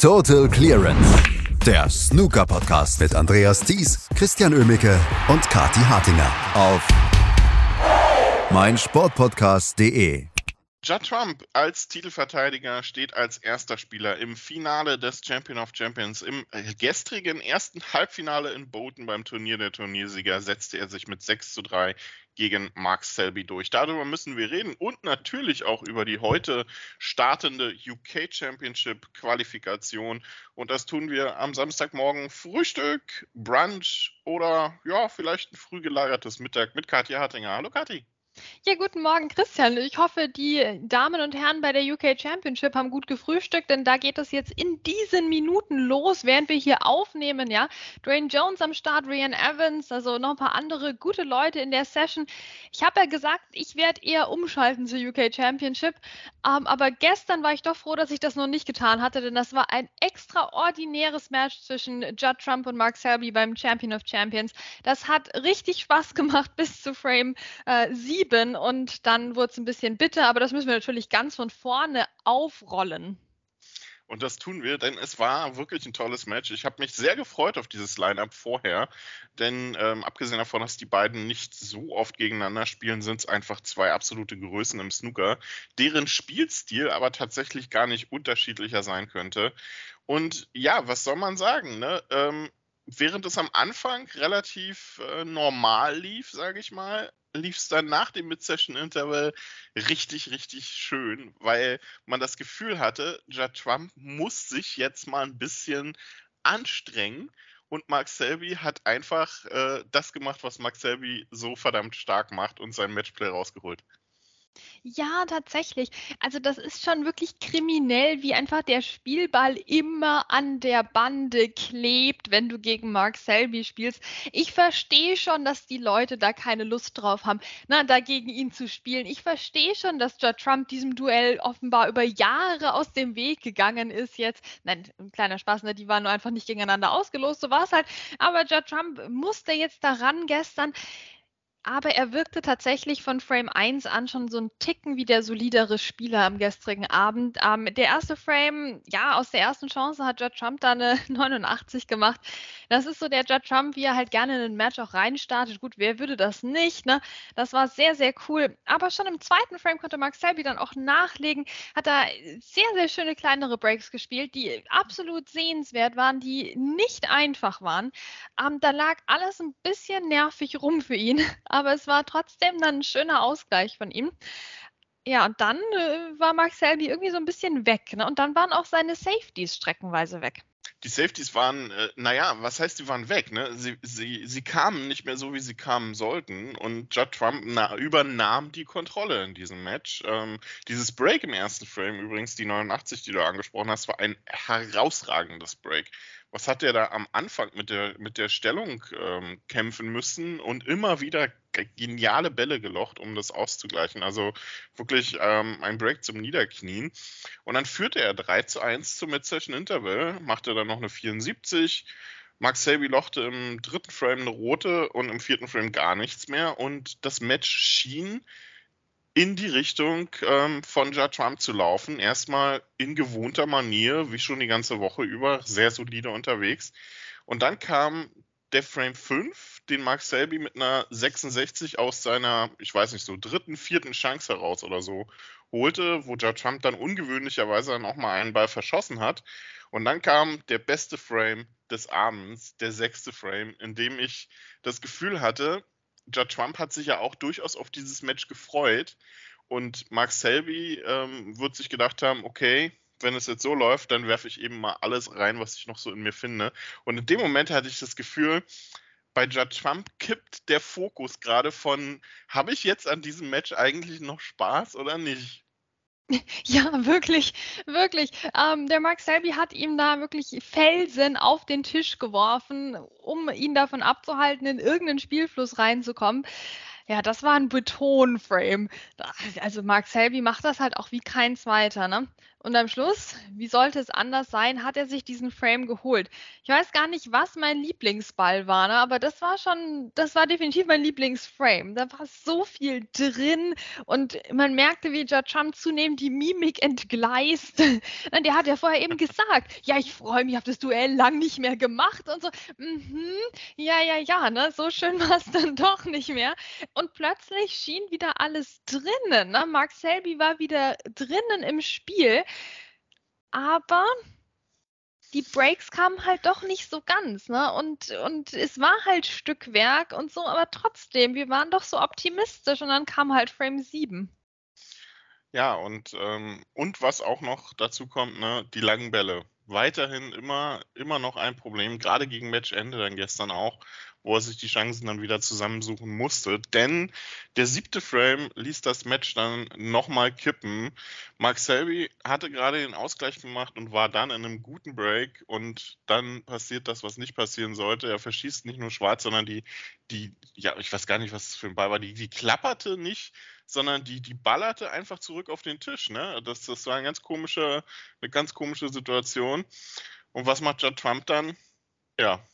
Total Clearance. Der Snooker-Podcast mit Andreas Thies, Christian Ömicke und Kati Hartinger auf meinsportpodcast.de. Judd Trump als Titelverteidiger steht als erster Spieler im Finale des Champion of Champions. Im gestrigen ersten Halbfinale in Bowden beim Turnier der Turniersieger setzte er sich mit 6 zu 3 gegen Mark Selby durch. Darüber müssen wir reden und natürlich auch über die heute startende UK Championship Qualifikation. Und das tun wir am Samstagmorgen Frühstück, Brunch oder ja, vielleicht ein früh gelagertes Mittag mit Katja Hartinger. Hallo Kathi. Ja, guten Morgen, Christian. Ich hoffe, die Damen und Herren bei der UK Championship haben gut gefrühstückt, denn da geht es jetzt in diesen Minuten los, während wir hier aufnehmen. Ja, Dwayne Jones am Start, Rian Evans, also noch ein paar andere gute Leute in der Session. Ich habe ja gesagt, ich werde eher umschalten zur UK Championship, ähm, aber gestern war ich doch froh, dass ich das noch nicht getan hatte, denn das war ein extraordinäres Match zwischen Judd Trump und Mark Selby beim Champion of Champions. Das hat richtig Spaß gemacht bis zu Frame äh, 7 7 und dann wurde es ein bisschen bitter, aber das müssen wir natürlich ganz von vorne aufrollen. Und das tun wir, denn es war wirklich ein tolles Match. Ich habe mich sehr gefreut auf dieses Line-up vorher, denn ähm, abgesehen davon, dass die beiden nicht so oft gegeneinander spielen, sind es einfach zwei absolute Größen im Snooker, deren Spielstil aber tatsächlich gar nicht unterschiedlicher sein könnte. Und ja, was soll man sagen? Ne? Ähm, während es am Anfang relativ äh, normal lief, sage ich mal, lief es dann nach dem Mid-Session-Interval richtig, richtig schön, weil man das Gefühl hatte, Judd Trump muss sich jetzt mal ein bisschen anstrengen. Und Mark Selby hat einfach äh, das gemacht, was Mark Selby so verdammt stark macht und sein Matchplay rausgeholt. Ja, tatsächlich. Also das ist schon wirklich kriminell, wie einfach der Spielball immer an der Bande klebt, wenn du gegen Mark Selby spielst. Ich verstehe schon, dass die Leute da keine Lust drauf haben, na, da gegen ihn zu spielen. Ich verstehe schon, dass Judd Trump diesem Duell offenbar über Jahre aus dem Weg gegangen ist jetzt. Nein, ein kleiner Spaß, ne? die waren nur einfach nicht gegeneinander ausgelost, so war es halt. Aber Judd Trump musste jetzt daran gestern. Aber er wirkte tatsächlich von Frame 1 an schon so ein Ticken wie der solidere Spieler am gestrigen Abend. Ähm, der erste Frame, ja, aus der ersten Chance hat Judd Trump da eine 89 gemacht. Das ist so der Judd Trump, wie er halt gerne in ein Match auch reinstartet. Gut, wer würde das nicht, ne? Das war sehr, sehr cool. Aber schon im zweiten Frame konnte Mark Selby dann auch nachlegen, hat da sehr, sehr schöne kleinere Breaks gespielt, die absolut sehenswert waren, die nicht einfach waren. Ähm, da lag alles ein bisschen nervig rum für ihn aber es war trotzdem dann ein schöner Ausgleich von ihm. Ja, und dann äh, war Mark Selby irgendwie so ein bisschen weg. Ne? Und dann waren auch seine Safeties streckenweise weg. Die Safeties waren, äh, naja, was heißt, die waren weg? Ne? Sie, sie, sie kamen nicht mehr so, wie sie kamen sollten. Und Judd Trump na, übernahm die Kontrolle in diesem Match. Ähm, dieses Break im ersten Frame, übrigens die 89, die du angesprochen hast, war ein herausragendes Break was hat der da am Anfang mit der, mit der Stellung ähm, kämpfen müssen und immer wieder geniale Bälle gelocht, um das auszugleichen. Also wirklich ähm, ein Break zum Niederknien. Und dann führte er 3 zu 1 zum Mid-Session Interval, machte dann noch eine 74. Max Selby lochte im dritten Frame eine rote und im vierten Frame gar nichts mehr. Und das Match schien in die Richtung ähm, von Judd Trump zu laufen. Erstmal in gewohnter Manier, wie schon die ganze Woche über, sehr solide unterwegs. Und dann kam der Frame 5, den Mark Selby mit einer 66 aus seiner, ich weiß nicht, so dritten, vierten Chance heraus oder so holte, wo Judd Trump dann ungewöhnlicherweise dann auch mal einen Ball verschossen hat. Und dann kam der beste Frame des Abends, der sechste Frame, in dem ich das Gefühl hatte, Judd Trump hat sich ja auch durchaus auf dieses Match gefreut. Und Mark Selby ähm, wird sich gedacht haben, okay, wenn es jetzt so läuft, dann werfe ich eben mal alles rein, was ich noch so in mir finde. Und in dem Moment hatte ich das Gefühl, bei Judd Trump kippt der Fokus gerade von, habe ich jetzt an diesem Match eigentlich noch Spaß oder nicht? Ja, wirklich, wirklich. Ähm, der Mark Selby hat ihm da wirklich Felsen auf den Tisch geworfen, um ihn davon abzuhalten, in irgendeinen Spielfluss reinzukommen. Ja, das war ein Betonframe. Also Mark Selby macht das halt auch wie kein zweiter, ne? Und am Schluss, wie sollte es anders sein, hat er sich diesen Frame geholt. Ich weiß gar nicht, was mein Lieblingsball war, ne? aber das war schon, das war definitiv mein Lieblingsframe. Da war so viel drin und man merkte, wie Judge Trump zunehmend die Mimik entgleist. Der hat ja vorher eben gesagt, ja, ich freue mich auf das Duell lang nicht mehr gemacht und so. Mhm, ja, ja, ja, ne? so schön war es dann doch nicht mehr. Und plötzlich schien wieder alles drinnen. Ne? Mark Selby war wieder drinnen im Spiel. Aber die Breaks kamen halt doch nicht so ganz, ne? Und, und es war halt Stückwerk und so, aber trotzdem, wir waren doch so optimistisch und dann kam halt Frame 7. Ja, und, ähm, und was auch noch dazu kommt, ne, die langen Bälle. Weiterhin immer, immer noch ein Problem, gerade gegen Matchende dann gestern auch wo er sich die Chancen dann wieder zusammensuchen musste. Denn der siebte Frame ließ das Match dann nochmal kippen. Mark Selby hatte gerade den Ausgleich gemacht und war dann in einem guten Break und dann passiert das, was nicht passieren sollte. Er verschießt nicht nur schwarz, sondern die, die, ja, ich weiß gar nicht, was das für ein Ball war, die, die klapperte nicht, sondern die, die ballerte einfach zurück auf den Tisch. Ne? Das, das war eine ganz komische, eine ganz komische Situation. Und was macht Judd Trump dann? Ja,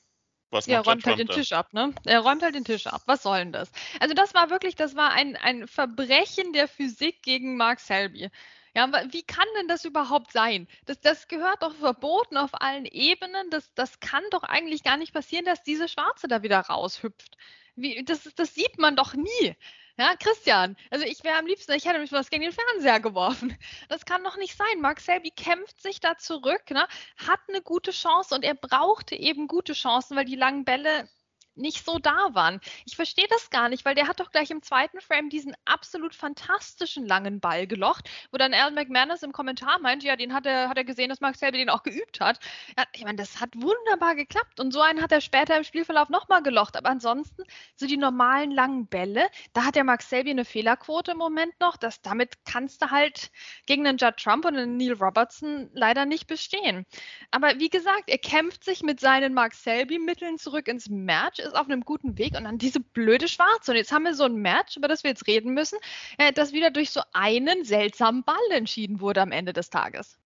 was ja, räumt halt den Tisch ab, ne? Er räumt halt den Tisch ab. Was soll denn das? Also das war wirklich, das war ein, ein Verbrechen der Physik gegen Mark Selby. Ja, wie kann denn das überhaupt sein? Das, das gehört doch verboten auf allen Ebenen. Das, das kann doch eigentlich gar nicht passieren, dass diese Schwarze da wieder raushüpft. Wie, das, das sieht man doch nie. Ja, Christian, also ich wäre am liebsten, ich hätte mich was gegen den Fernseher geworfen. Das kann doch nicht sein. Mark Selby kämpft sich da zurück, ne, hat eine gute Chance und er brauchte eben gute Chancen, weil die langen Bälle nicht so da waren. Ich verstehe das gar nicht, weil der hat doch gleich im zweiten Frame diesen absolut fantastischen langen Ball gelocht, wo dann Alan McManus im Kommentar meint, ja, den hat er, hat er gesehen, dass Mark Selby den auch geübt hat. Ja, ich meine, das hat wunderbar geklappt und so einen hat er später im Spielverlauf nochmal gelocht. Aber ansonsten, so die normalen langen Bälle, da hat der Mark Selby eine Fehlerquote im Moment noch. Das, damit kannst du halt gegen einen Judd Trump und einen Neil Robertson leider nicht bestehen. Aber wie gesagt, er kämpft sich mit seinen Mark Selby-Mitteln zurück ins Match ist auf einem guten Weg und dann diese blöde Schwarze. Und jetzt haben wir so ein Match, über das wir jetzt reden müssen, äh, das wieder durch so einen seltsamen Ball entschieden wurde am Ende des Tages.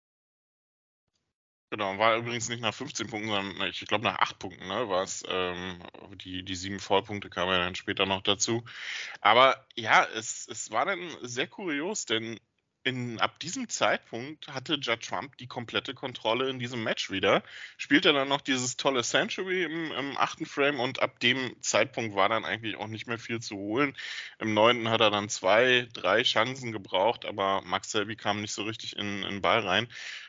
Genau, war übrigens nicht nach 15 Punkten, sondern ich glaube nach 8 Punkten, ne, war es. Ähm, die, die sieben Vollpunkte kamen ja dann später noch dazu. Aber ja, es, es war dann sehr kurios, denn in, ab diesem Zeitpunkt hatte Judge Trump die komplette Kontrolle in diesem Match wieder. Spielte dann noch dieses tolle Century im, im, achten Frame und ab dem Zeitpunkt war dann eigentlich auch nicht mehr viel zu holen. Im neunten hat er dann zwei, drei Chancen gebraucht, aber Max Selby kam nicht so richtig in, in den Ball rein.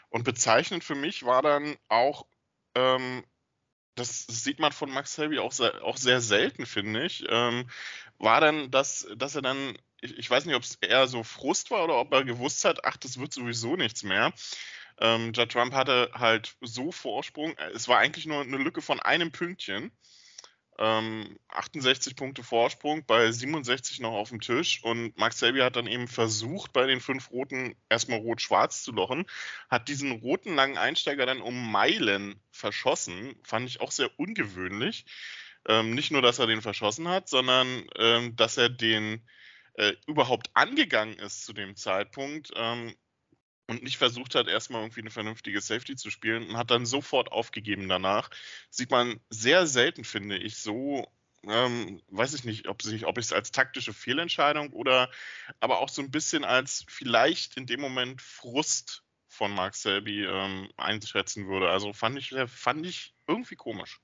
Und bezeichnend für mich war dann auch, ähm, das sieht man von Max Selby auch sehr, auch sehr selten, finde ich, ähm, war dann, dass, dass er dann ich, ich weiß nicht, ob es eher so Frust war oder ob er gewusst hat, ach, das wird sowieso nichts mehr. Ähm, Judd Trump hatte halt so Vorsprung. Es war eigentlich nur eine Lücke von einem Pünktchen. Ähm, 68 Punkte Vorsprung, bei 67 noch auf dem Tisch. Und Max Selby hat dann eben versucht, bei den fünf Roten erstmal rot-schwarz zu lochen. Hat diesen roten langen Einsteiger dann um Meilen verschossen. Fand ich auch sehr ungewöhnlich. Ähm, nicht nur, dass er den verschossen hat, sondern ähm, dass er den äh, überhaupt angegangen ist zu dem Zeitpunkt ähm, und nicht versucht hat, erstmal irgendwie eine vernünftige Safety zu spielen und hat dann sofort aufgegeben danach. Sieht man sehr selten, finde ich, so ähm, weiß ich nicht, ob, ich es als taktische Fehlentscheidung oder aber auch so ein bisschen als vielleicht in dem Moment Frust von Mark Selby ähm, einschätzen würde. Also fand ich, fand ich irgendwie komisch.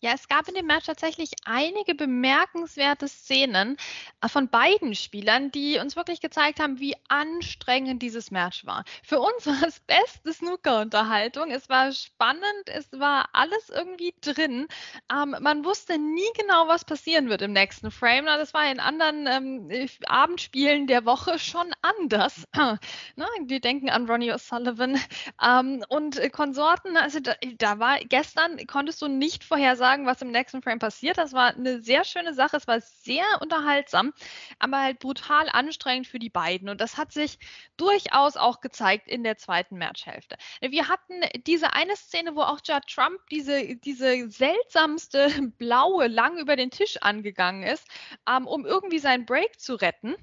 Ja, es gab in dem Match tatsächlich einige bemerkenswerte Szenen äh, von beiden Spielern, die uns wirklich gezeigt haben, wie anstrengend dieses Match war. Für uns war es beste Snooker-Unterhaltung. Es war spannend, es war alles irgendwie drin. Ähm, man wusste nie genau, was passieren wird im nächsten Frame. Das war in anderen ähm, Abendspielen der Woche schon anders. ne? Die denken an Ronnie O'Sullivan ähm, und Konsorten. Also da, da war gestern konntest du nicht vorhersagen, sagen, was im nächsten Frame passiert. Das war eine sehr schöne Sache. Es war sehr unterhaltsam, aber halt brutal anstrengend für die beiden. Und das hat sich durchaus auch gezeigt in der zweiten Matchhälfte. Wir hatten diese eine Szene, wo auch Judd Trump diese, diese seltsamste blaue lang über den Tisch angegangen ist, ähm, um irgendwie seinen Break zu retten.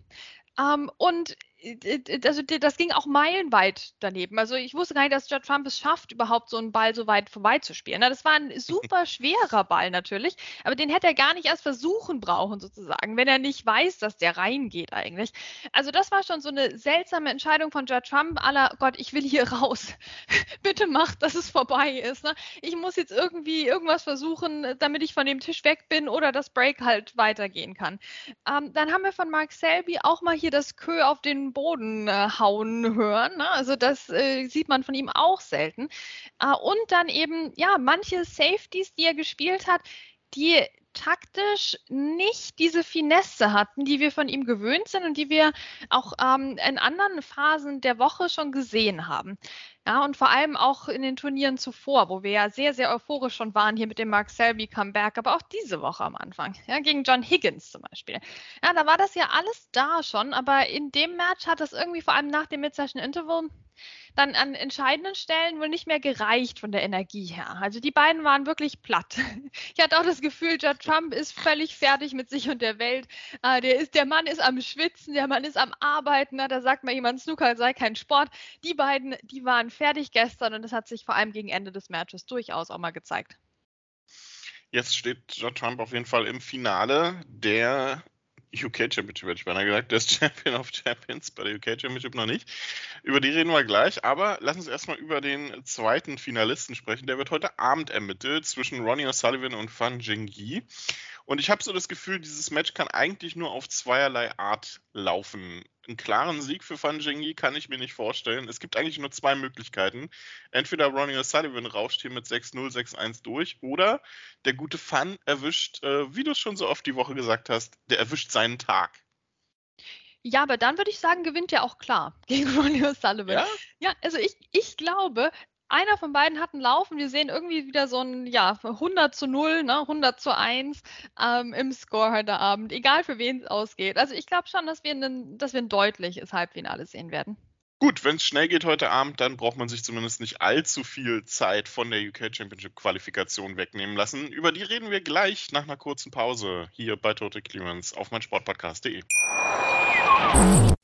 Ähm, und also das ging auch meilenweit daneben. Also ich wusste gar nicht, dass Judd Trump es schafft, überhaupt so einen Ball so weit vorbeizuspielen. Das war ein super schwerer Ball natürlich, aber den hätte er gar nicht erst versuchen brauchen sozusagen, wenn er nicht weiß, dass der reingeht eigentlich. Also das war schon so eine seltsame Entscheidung von Judd Trump, aller Gott, ich will hier raus. Bitte macht, dass es vorbei ist. Ne? Ich muss jetzt irgendwie irgendwas versuchen, damit ich von dem Tisch weg bin oder das Break halt weitergehen kann. Ähm, dann haben wir von Mark Selby auch mal hier das Kö auf den Boden äh, hauen hören. Ne? Also das äh, sieht man von ihm auch selten. Äh, und dann eben, ja, manche Safeties, die er gespielt hat, die taktisch nicht diese Finesse hatten, die wir von ihm gewöhnt sind und die wir auch ähm, in anderen Phasen der Woche schon gesehen haben. Ja, und vor allem auch in den Turnieren zuvor, wo wir ja sehr, sehr euphorisch schon waren hier mit dem Mark Selby Comeback, aber auch diese Woche am Anfang, ja, gegen John Higgins zum Beispiel. Ja, da war das ja alles da schon, aber in dem Match hat das irgendwie vor allem nach dem Mid-Session Interval dann an entscheidenden Stellen wohl nicht mehr gereicht von der Energie her. Also die beiden waren wirklich platt. Ich hatte auch das Gefühl, Judd Trump ist völlig fertig mit sich und der Welt. Äh, der, ist, der Mann ist am Schwitzen, der Mann ist am Arbeiten. Da sagt mal jemand, Snooker sei kein Sport. Die beiden, die waren fertig gestern und das hat sich vor allem gegen Ende des Matches durchaus auch mal gezeigt. Jetzt steht Judd Trump auf jeden Fall im Finale der UK Championship, hätte ich beinahe gesagt. Der ist Champion of Champions bei der UK Championship noch nicht. Über die reden wir gleich, aber lass uns erstmal über den zweiten Finalisten sprechen. Der wird heute Abend ermittelt zwischen Ronnie O'Sullivan und Fan Jingyi. Und ich habe so das Gefühl, dieses Match kann eigentlich nur auf zweierlei Art laufen. Einen klaren Sieg für Fan Jingyi kann ich mir nicht vorstellen. Es gibt eigentlich nur zwei Möglichkeiten. Entweder Ronnie O'Sullivan rauscht hier mit 6-0, 6-1 durch oder der gute Fan erwischt, äh, wie du es schon so oft die Woche gesagt hast, der erwischt seinen Tag. Ja, aber dann würde ich sagen, gewinnt er auch klar gegen Ronnie O'Sullivan. Ja? ja, also ich, ich glaube, einer von beiden hat einen Lauf und wir sehen irgendwie wieder so ein, ja, 100 zu 0, ne, 100 zu 1 ähm, im Score heute Abend, egal für wen es ausgeht. Also ich glaube schon, dass wir, einen, dass wir ein deutliches Halbfinale sehen werden. Gut, wenn es schnell geht heute Abend, dann braucht man sich zumindest nicht allzu viel Zeit von der UK Championship Qualifikation wegnehmen lassen. Über die reden wir gleich nach einer kurzen Pause hier bei Total Clearance auf meinsportpodcast.de.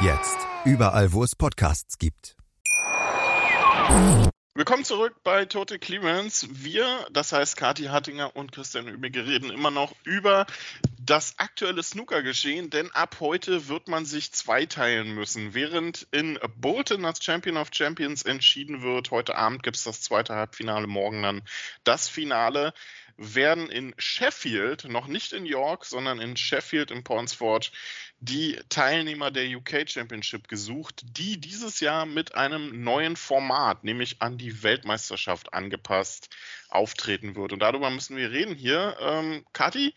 Jetzt. Überall, wo es Podcasts gibt. Willkommen zurück bei Total Clearance. Wir, das heißt Kati Hattinger und Christian Übige, reden immer noch über das aktuelle Snooker-Geschehen, denn ab heute wird man sich zweiteilen müssen. Während in Bolton als Champion of Champions entschieden wird, heute Abend gibt es das zweite Halbfinale, morgen dann das Finale werden in Sheffield, noch nicht in York, sondern in Sheffield im Pornsforge, die Teilnehmer der UK Championship gesucht, die dieses Jahr mit einem neuen Format, nämlich an die Weltmeisterschaft angepasst, auftreten wird. Und darüber müssen wir reden hier. Ähm, Kathi,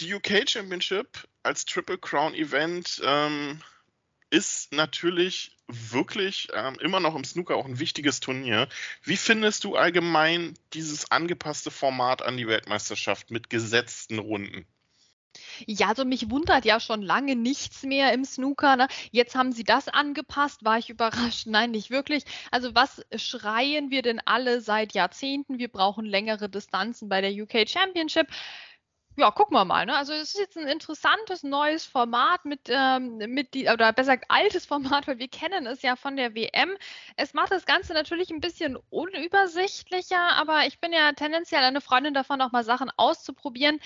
die UK Championship als Triple Crown Event ähm, ist natürlich wirklich ähm, immer noch im Snooker auch ein wichtiges Turnier. Wie findest du allgemein dieses angepasste Format an die Weltmeisterschaft mit gesetzten Runden? Ja, also mich wundert ja schon lange nichts mehr im Snooker. Ne? Jetzt haben sie das angepasst. War ich überrascht? Nein, nicht wirklich. Also was schreien wir denn alle seit Jahrzehnten? Wir brauchen längere Distanzen bei der UK Championship ja, gucken wir mal. Ne? Also es ist jetzt ein interessantes neues Format mit, ähm, mit die, oder besser gesagt altes Format, weil wir kennen es ja von der WM. Es macht das Ganze natürlich ein bisschen unübersichtlicher, aber ich bin ja tendenziell eine Freundin davon, auch mal Sachen auszuprobieren.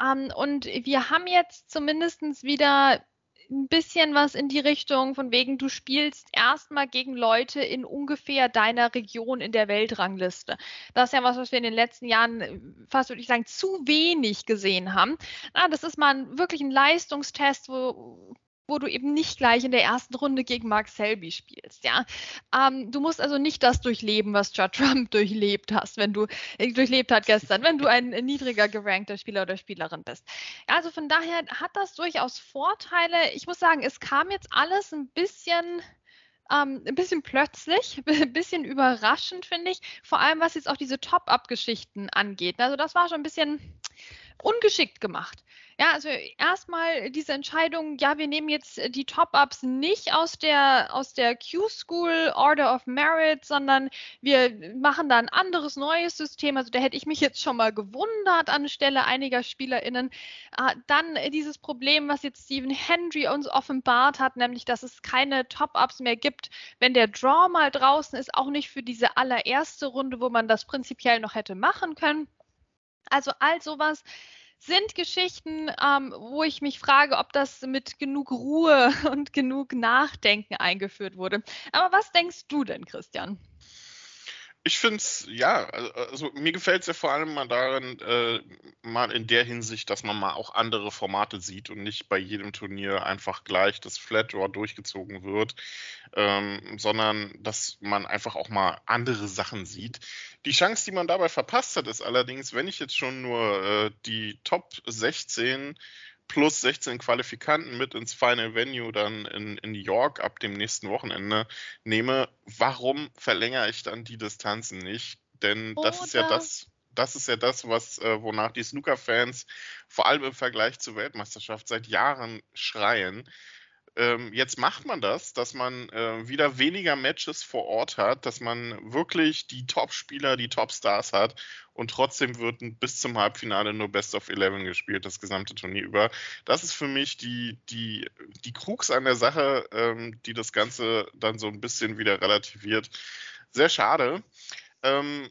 Ähm, und wir haben jetzt zumindest wieder ein bisschen was in die Richtung von wegen, du spielst erstmal gegen Leute in ungefähr deiner Region in der Weltrangliste. Das ist ja was, was wir in den letzten Jahren äh, fast würde ich sagen zu wenig gesehen haben. Ja, das ist mal ein, wirklich ein Leistungstest, wo wo du eben nicht gleich in der ersten Runde gegen Mark Selby spielst, ja. Ähm, du musst also nicht das durchleben, was Judd Trump durchlebt hast, wenn du äh, durchlebt hat gestern, wenn du ein niedriger gerankter Spieler oder Spielerin bist. Also von daher hat das durchaus Vorteile. Ich muss sagen, es kam jetzt alles ein bisschen ähm, ein bisschen plötzlich, ein bisschen überraschend, finde ich. Vor allem, was jetzt auch diese Top-Up-Geschichten angeht. Also das war schon ein bisschen ungeschickt gemacht. Ja, also erstmal diese Entscheidung, ja, wir nehmen jetzt die Top-Ups nicht aus der, aus der Q-School Order of Merit, sondern wir machen da ein anderes neues System. Also da hätte ich mich jetzt schon mal gewundert anstelle einiger SpielerInnen. Äh, dann dieses Problem, was jetzt Stephen Hendry uns offenbart hat, nämlich, dass es keine Top-Ups mehr gibt, wenn der Draw mal draußen ist, auch nicht für diese allererste Runde, wo man das prinzipiell noch hätte machen können. Also all sowas sind Geschichten, ähm, wo ich mich frage, ob das mit genug Ruhe und genug Nachdenken eingeführt wurde. Aber was denkst du denn, Christian? Ich finde es, ja, also, also mir gefällt es ja vor allem mal darin, äh, mal in der Hinsicht, dass man mal auch andere Formate sieht und nicht bei jedem Turnier einfach gleich das Flat Draw durchgezogen wird, ähm, sondern dass man einfach auch mal andere Sachen sieht. Die Chance, die man dabei verpasst hat, ist allerdings, wenn ich jetzt schon nur äh, die Top 16 plus 16 Qualifikanten mit ins Final Venue dann in, in New York ab dem nächsten Wochenende nehme, warum verlängere ich dann die Distanzen nicht? Denn das ist ja das, das ist ja das, was, äh, wonach die Snooker-Fans vor allem im Vergleich zur Weltmeisterschaft seit Jahren schreien ähm, jetzt macht man das, dass man äh, wieder weniger Matches vor Ort hat, dass man wirklich die Top-Spieler, die Top-Stars hat und trotzdem wird bis zum Halbfinale nur Best of Eleven gespielt, das gesamte Turnier über. Das ist für mich die, die, die Krux an der Sache, ähm, die das Ganze dann so ein bisschen wieder relativiert. Sehr schade. Ähm,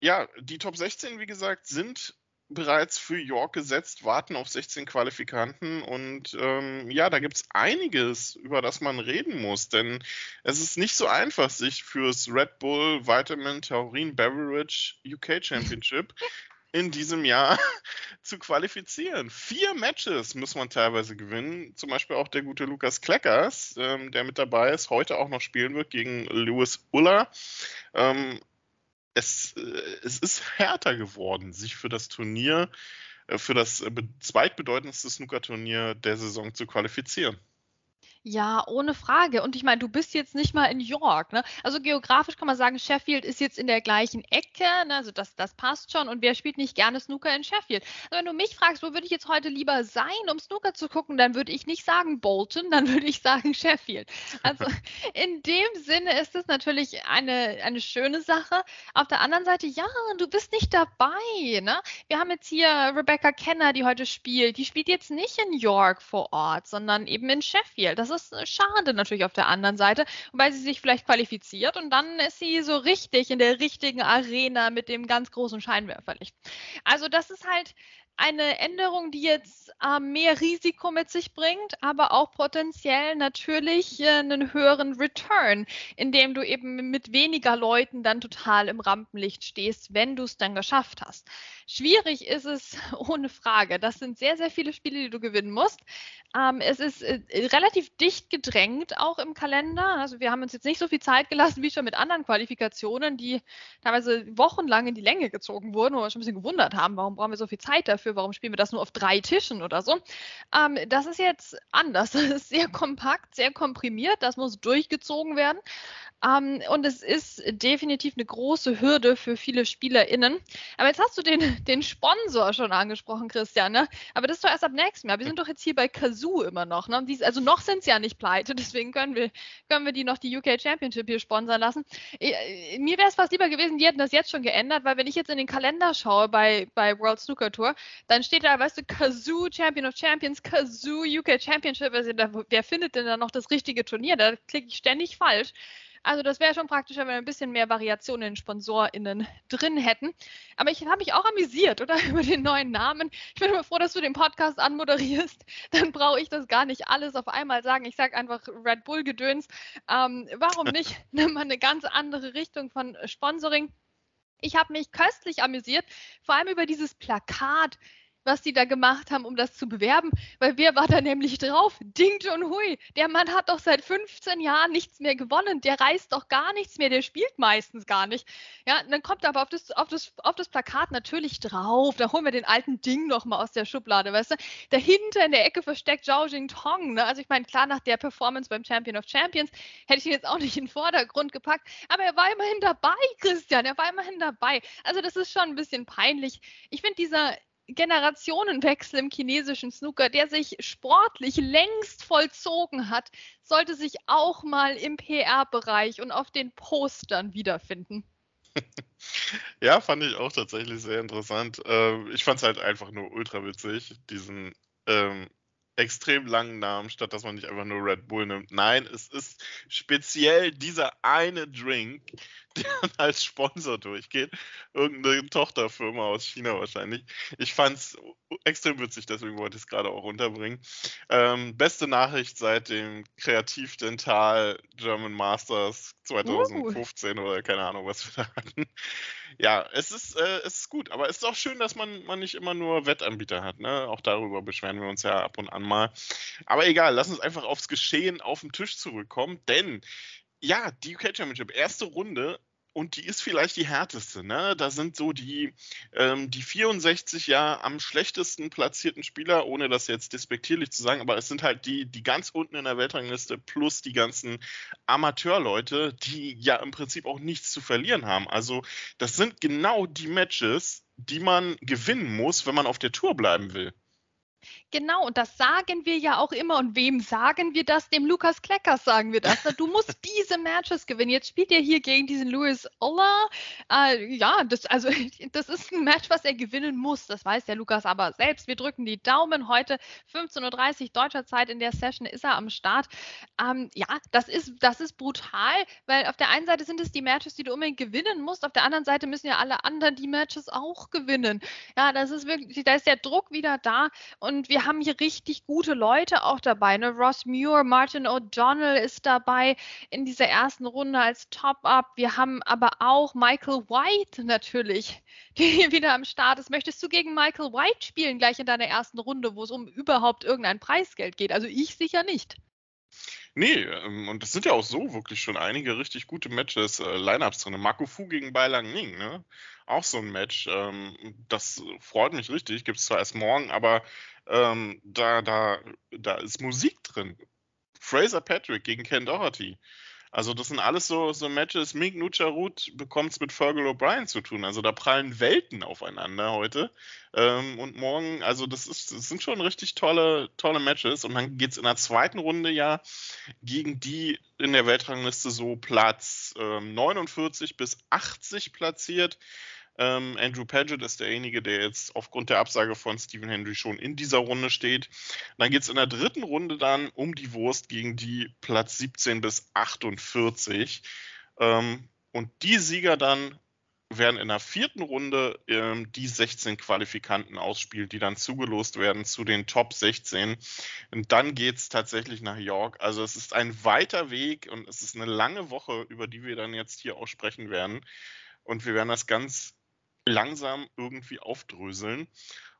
ja, die Top 16, wie gesagt, sind bereits für York gesetzt, warten auf 16 Qualifikanten und ähm, ja, da gibt es einiges, über das man reden muss, denn es ist nicht so einfach, sich fürs Red Bull Vitamin Taurin Beverage UK Championship in diesem Jahr zu qualifizieren. Vier Matches muss man teilweise gewinnen, zum Beispiel auch der gute Lukas Kleckers, ähm, der mit dabei ist, heute auch noch spielen wird gegen Lewis Uller. Ähm, es, äh, es ist härter geworden, sich für das Turnier, äh, für das äh, zweitbedeutendste Snooker-Turnier der Saison zu qualifizieren. Ja, ohne Frage. Und ich meine, du bist jetzt nicht mal in York. Ne? Also geografisch kann man sagen, Sheffield ist jetzt in der gleichen Ecke. Ne? Also das, das passt schon. Und wer spielt nicht gerne Snooker in Sheffield? Also wenn du mich fragst, wo würde ich jetzt heute lieber sein, um Snooker zu gucken, dann würde ich nicht sagen Bolton, dann würde ich sagen Sheffield. Also in dem Sinne ist es natürlich eine, eine schöne Sache. Auf der anderen Seite, ja, du bist nicht dabei. Ne? Wir haben jetzt hier Rebecca Kenner, die heute spielt. Die spielt jetzt nicht in York vor Ort, sondern eben in Sheffield. Das ist ist schade natürlich auf der anderen Seite, weil sie sich vielleicht qualifiziert und dann ist sie so richtig in der richtigen Arena mit dem ganz großen Scheinwerferlicht. Also das ist halt eine Änderung, die jetzt äh, mehr Risiko mit sich bringt, aber auch potenziell natürlich äh, einen höheren Return, indem du eben mit weniger Leuten dann total im Rampenlicht stehst, wenn du es dann geschafft hast. Schwierig ist es ohne Frage. Das sind sehr, sehr viele Spiele, die du gewinnen musst. Ähm, es ist äh, relativ dicht gedrängt auch im Kalender. Also wir haben uns jetzt nicht so viel Zeit gelassen wie schon mit anderen Qualifikationen, die teilweise wochenlang in die Länge gezogen wurden, wo wir uns schon ein bisschen gewundert haben, warum brauchen wir so viel Zeit dafür, warum spielen wir das nur auf drei Tischen oder so. Ähm, das ist jetzt anders. Das ist sehr kompakt, sehr komprimiert. Das muss durchgezogen werden. Ähm, und es ist definitiv eine große Hürde für viele SpielerInnen. Aber jetzt hast du den, den Sponsor schon angesprochen, Christian, ne? Aber das ist doch erst ab nächstem Jahr. Wir sind doch jetzt hier bei Kazoo immer noch, ne? Die, also noch sind sie ja nicht pleite, deswegen können wir, können wir die noch die UK Championship hier sponsern lassen. Ich, äh, mir wäre es fast lieber gewesen, die hätten das jetzt schon geändert, weil wenn ich jetzt in den Kalender schaue bei, bei World Snooker Tour, dann steht da, weißt du, Kazoo Champion of Champions, Kazoo UK Championship. Also da, wer findet denn da noch das richtige Turnier? Da klicke ich ständig falsch. Also das wäre schon praktischer, wenn wir ein bisschen mehr Variationen in SponsorInnen drin hätten. Aber ich habe mich auch amüsiert, oder? Über den neuen Namen. Ich bin immer froh, dass du den Podcast anmoderierst. Dann brauche ich das gar nicht alles auf einmal sagen. Ich sage einfach Red Bull Gedöns. Ähm, warum nicht? Nimm mal eine ganz andere Richtung von Sponsoring. Ich habe mich köstlich amüsiert, vor allem über dieses Plakat was die da gemacht haben, um das zu bewerben, weil wer war da nämlich drauf? Ding Junhui. Der Mann hat doch seit 15 Jahren nichts mehr gewonnen. Der reißt doch gar nichts mehr. Der spielt meistens gar nicht. Ja, dann kommt er aber auf das, auf das, auf das Plakat natürlich drauf. Da holen wir den alten Ding nochmal aus der Schublade, weißt du? Dahinter in der Ecke versteckt Zhao Jingtong. Ne? Also ich meine, klar, nach der Performance beim Champion of Champions hätte ich ihn jetzt auch nicht in den Vordergrund gepackt. Aber er war immerhin dabei, Christian. Er war immerhin dabei. Also das ist schon ein bisschen peinlich. Ich finde dieser Generationenwechsel im chinesischen Snooker, der sich sportlich längst vollzogen hat, sollte sich auch mal im PR-Bereich und auf den Postern wiederfinden. Ja, fand ich auch tatsächlich sehr interessant. Ähm, ich fand es halt einfach nur ultra witzig, diesen ähm, extrem langen Namen, statt dass man nicht einfach nur Red Bull nimmt. Nein, es ist speziell dieser eine Drink, der als Sponsor durchgeht. Irgendeine Tochterfirma aus China wahrscheinlich. Ich fand es extrem witzig, deswegen wollte ich es gerade auch unterbringen. Ähm, beste Nachricht seit dem Kreativdental German Masters 2015 uh. oder keine Ahnung, was wir da hatten. Ja, es ist, äh, es ist gut, aber es ist auch schön, dass man, man nicht immer nur Wettanbieter hat. Ne? Auch darüber beschweren wir uns ja ab und an mal. Aber egal, lass uns einfach aufs Geschehen auf den Tisch zurückkommen, denn ja, die UK Championship, erste Runde und die ist vielleicht die härteste. Ne? Da sind so die, ähm, die 64 ja am schlechtesten platzierten Spieler, ohne das jetzt despektierlich zu sagen, aber es sind halt die, die ganz unten in der Weltrangliste plus die ganzen Amateurleute, die ja im Prinzip auch nichts zu verlieren haben. Also das sind genau die Matches, die man gewinnen muss, wenn man auf der Tour bleiben will. Genau, und das sagen wir ja auch immer. Und wem sagen wir das? Dem Lukas Kleckers sagen wir das. Du musst diese Matches gewinnen. Jetzt spielt er hier gegen diesen Louis Ola. Äh, ja, das, also, das ist ein Match, was er gewinnen muss. Das weiß der Lukas aber selbst. Wir drücken die Daumen. Heute 15.30 Uhr deutscher Zeit in der Session ist er am Start. Ähm, ja, das ist, das ist brutal, weil auf der einen Seite sind es die Matches, die du unbedingt gewinnen musst. Auf der anderen Seite müssen ja alle anderen die Matches auch gewinnen. Ja, das ist wirklich, da ist der Druck wieder da. Und und wir haben hier richtig gute Leute auch dabei. Ne? Ross Muir, Martin O'Donnell ist dabei in dieser ersten Runde als Top-Up. Wir haben aber auch Michael White natürlich, der hier wieder am Start ist. Möchtest du gegen Michael White spielen, gleich in deiner ersten Runde, wo es um überhaupt irgendein Preisgeld geht? Also ich sicher nicht. Nee, ähm, und das sind ja auch so wirklich schon einige richtig gute Matches, äh, Lineups drin. Marco Fu gegen Bai Lang Ning, ne? Auch so ein Match. Ähm, das freut mich richtig. Gibt es zwar erst morgen, aber ähm, da, da, da ist Musik drin. Fraser Patrick gegen Ken Doherty. Also das sind alles so, so Matches. Mink Nucharut bekommt es mit Fergal O'Brien zu tun. Also da prallen Welten aufeinander heute ähm, und morgen. Also das, ist, das sind schon richtig tolle, tolle Matches. Und dann geht es in der zweiten Runde ja gegen die in der Weltrangliste so Platz ähm, 49 bis 80 platziert. Ähm, Andrew Paget ist derjenige, der jetzt aufgrund der Absage von Stephen Henry schon in dieser Runde steht. Dann geht es in der dritten Runde dann um die Wurst gegen die Platz 17 bis 48. Ähm, und die Sieger dann werden in der vierten Runde ähm, die 16 Qualifikanten ausspielen, die dann zugelost werden zu den Top 16. Und dann geht es tatsächlich nach York. Also es ist ein weiter Weg und es ist eine lange Woche, über die wir dann jetzt hier auch sprechen werden. Und wir werden das ganz langsam irgendwie aufdröseln.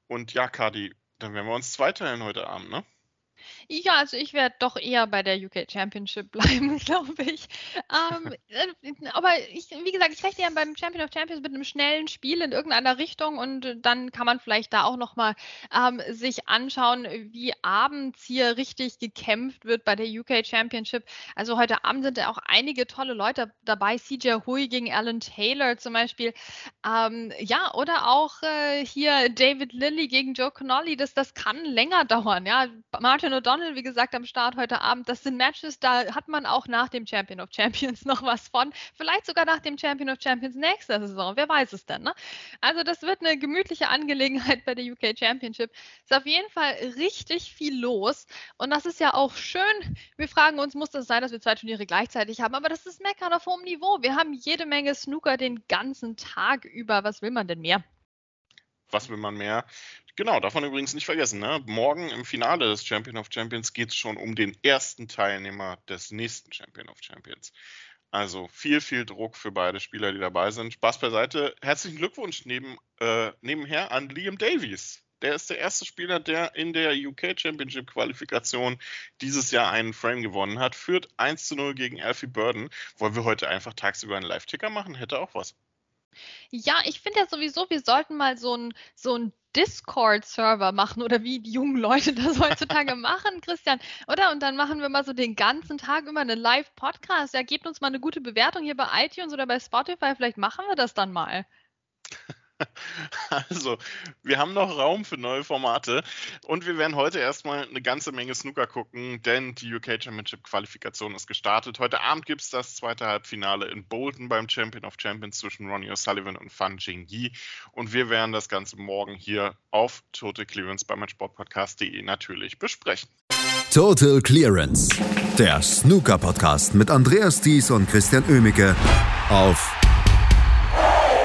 Und ja, Kadi, dann werden wir uns zweiteilen heute Abend, ne? Ja, also ich werde doch eher bei der UK Championship bleiben, glaube ich. Ähm, äh, aber ich, wie gesagt, ich rechne ja beim Champion of Champions mit einem schnellen Spiel in irgendeiner Richtung und dann kann man vielleicht da auch nochmal ähm, sich anschauen, wie abends hier richtig gekämpft wird bei der UK Championship. Also heute Abend sind ja auch einige tolle Leute dabei. CJ Hui gegen Alan Taylor zum Beispiel. Ähm, ja, oder auch äh, hier David Lilly gegen Joe Connolly. Das, das kann länger dauern. Ja, Martin O'Donnell, wie gesagt, am Start heute Abend. Das sind Matches, da hat man auch nach dem Champion of Champions noch was von. Vielleicht sogar nach dem Champion of Champions nächster Saison. Wer weiß es denn, ne? Also, das wird eine gemütliche Angelegenheit bei der UK Championship. Ist auf jeden Fall richtig viel los. Und das ist ja auch schön. Wir fragen uns, muss das sein, dass wir zwei Turniere gleichzeitig haben? Aber das ist Meckern auf hohem Niveau. Wir haben jede Menge Snooker den ganzen Tag über. Was will man denn mehr? Was will man mehr? Genau, davon übrigens nicht vergessen. Ne? Morgen im Finale des Champion of Champions geht es schon um den ersten Teilnehmer des nächsten Champion of Champions. Also viel, viel Druck für beide Spieler, die dabei sind. Spaß beiseite. Herzlichen Glückwunsch neben, äh, nebenher an Liam Davies. Der ist der erste Spieler, der in der UK Championship Qualifikation dieses Jahr einen Frame gewonnen hat. Führt 1 zu 0 gegen Alfie Burden. Wollen wir heute einfach tagsüber einen Live-Ticker machen? Hätte auch was. Ja, ich finde ja sowieso, wir sollten mal so ein, so ein Discord-Server machen oder wie die jungen Leute das heutzutage machen, Christian, oder? Und dann machen wir mal so den ganzen Tag immer einen Live-Podcast. Ja, gebt uns mal eine gute Bewertung hier bei iTunes oder bei Spotify. Vielleicht machen wir das dann mal. Also, wir haben noch Raum für neue Formate und wir werden heute erstmal eine ganze Menge Snooker gucken, denn die UK Championship Qualifikation ist gestartet. Heute Abend gibt es das zweite Halbfinale in Bolton beim Champion of Champions zwischen Ronnie O'Sullivan und Fan Jingyi und wir werden das Ganze morgen hier auf Total Clearance bei meinsportpodcast.de natürlich besprechen. Total Clearance, der Snooker Podcast mit Andreas Thies und Christian Ömicke auf